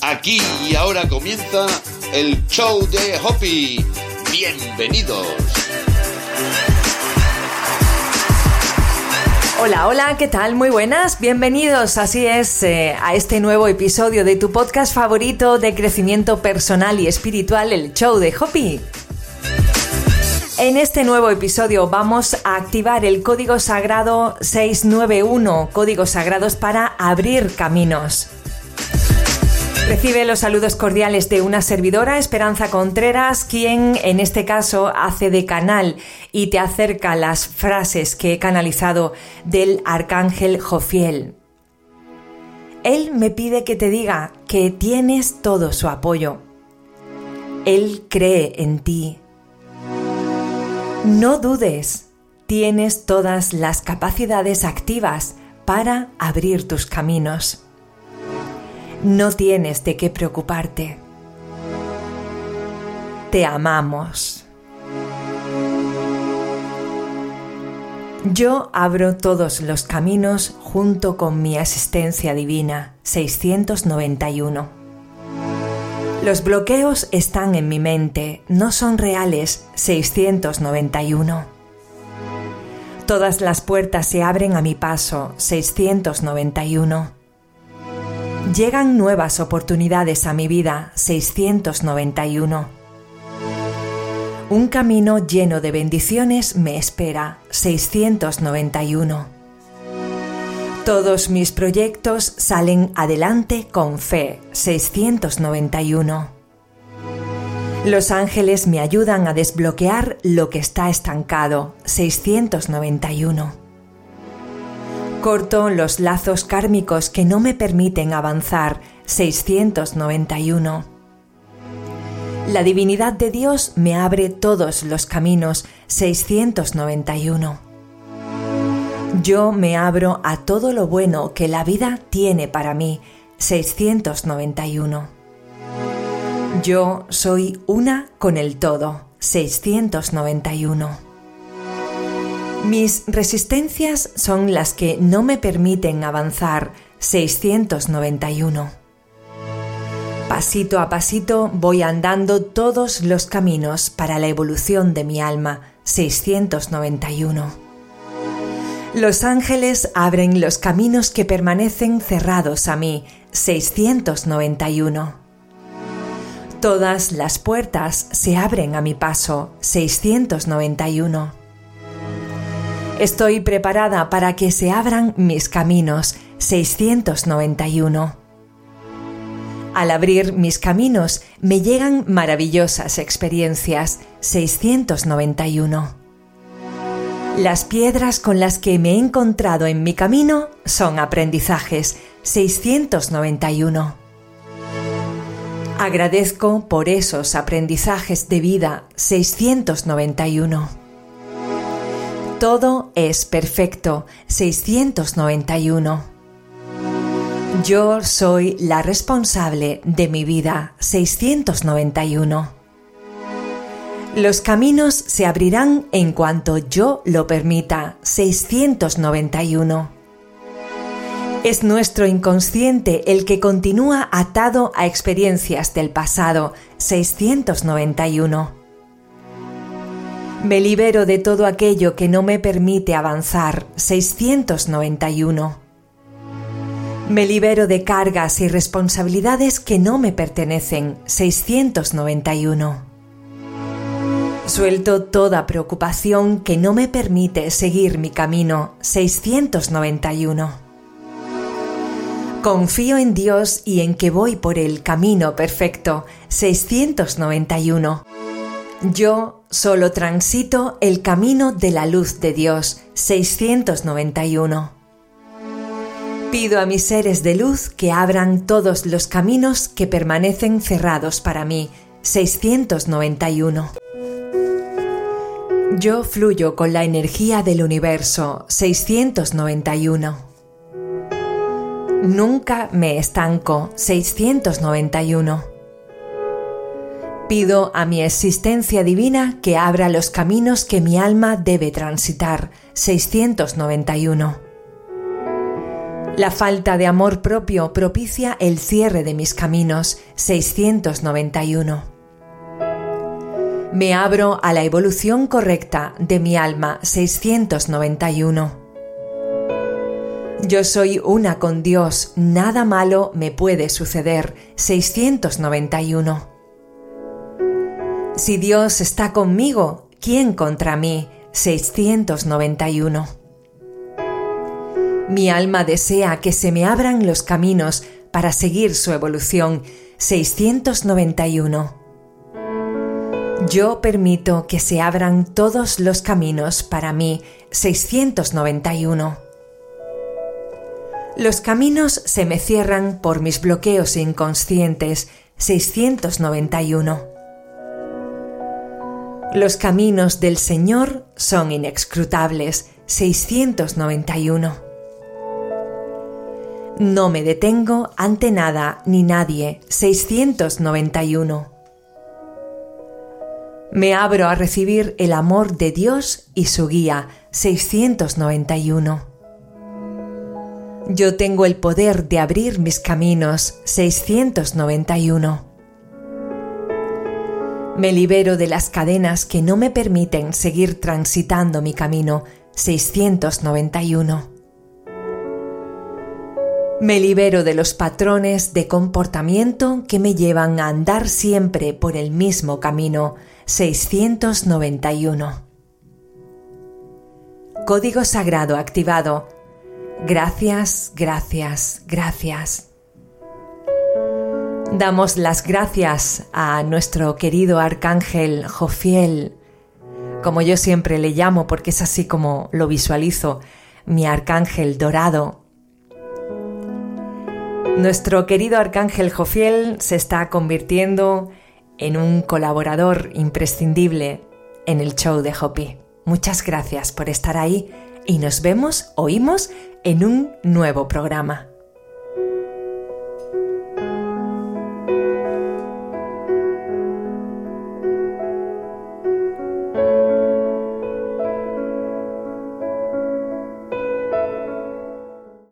Aquí y ahora comienza el show de Hoppy. Bienvenidos. Hola, hola, ¿qué tal? Muy buenas, bienvenidos, así es, eh, a este nuevo episodio de tu podcast favorito de crecimiento personal y espiritual, el show de Hoppy. En este nuevo episodio vamos a activar el código sagrado 691, códigos sagrados para abrir caminos. Recibe los saludos cordiales de una servidora, Esperanza Contreras, quien en este caso hace de canal y te acerca las frases que he canalizado del arcángel Jofiel. Él me pide que te diga que tienes todo su apoyo. Él cree en ti. No dudes, tienes todas las capacidades activas para abrir tus caminos. No tienes de qué preocuparte. Te amamos. Yo abro todos los caminos junto con mi asistencia divina 691. Los bloqueos están en mi mente, no son reales 691. Todas las puertas se abren a mi paso 691. Llegan nuevas oportunidades a mi vida 691. Un camino lleno de bendiciones me espera 691. Todos mis proyectos salen adelante con fe 691. Los ángeles me ayudan a desbloquear lo que está estancado 691 corto los lazos kármicos que no me permiten avanzar. 691. La divinidad de Dios me abre todos los caminos. 691. Yo me abro a todo lo bueno que la vida tiene para mí. 691. Yo soy una con el todo. 691. Mis resistencias son las que no me permiten avanzar 691. Pasito a pasito voy andando todos los caminos para la evolución de mi alma 691. Los ángeles abren los caminos que permanecen cerrados a mí 691. Todas las puertas se abren a mi paso 691 Estoy preparada para que se abran mis caminos. 691. Al abrir mis caminos me llegan maravillosas experiencias. 691. Las piedras con las que me he encontrado en mi camino son aprendizajes. 691. Agradezco por esos aprendizajes de vida. 691. Todo es perfecto. 691. Yo soy la responsable de mi vida. 691. Los caminos se abrirán en cuanto yo lo permita. 691. Es nuestro inconsciente el que continúa atado a experiencias del pasado. 691. Me libero de todo aquello que no me permite avanzar. 691. Me libero de cargas y responsabilidades que no me pertenecen. 691. Suelto toda preocupación que no me permite seguir mi camino. 691. Confío en Dios y en que voy por el camino perfecto. 691. Yo solo transito el camino de la luz de Dios 691. Pido a mis seres de luz que abran todos los caminos que permanecen cerrados para mí 691. Yo fluyo con la energía del universo 691. Nunca me estanco 691 pido a mi existencia divina que abra los caminos que mi alma debe transitar. 691. La falta de amor propio propicia el cierre de mis caminos 691. Me abro a la evolución correcta de mi alma 691. Yo soy una con Dios, nada malo me puede suceder 691. Si Dios está conmigo, ¿quién contra mí? 691. Mi alma desea que se me abran los caminos para seguir su evolución. 691. Yo permito que se abran todos los caminos para mí. 691. Los caminos se me cierran por mis bloqueos inconscientes. 691. Los caminos del Señor son inexcrutables. 691. No me detengo ante nada ni nadie. 691. Me abro a recibir el amor de Dios y su guía. 691. Yo tengo el poder de abrir mis caminos. 691. Me libero de las cadenas que no me permiten seguir transitando mi camino. 691. Me libero de los patrones de comportamiento que me llevan a andar siempre por el mismo camino. 691. Código sagrado activado. Gracias, gracias, gracias. Damos las gracias a nuestro querido arcángel Jofiel, como yo siempre le llamo porque es así como lo visualizo, mi arcángel dorado. Nuestro querido arcángel Jofiel se está convirtiendo en un colaborador imprescindible en el show de Hopi. Muchas gracias por estar ahí y nos vemos, oímos en un nuevo programa.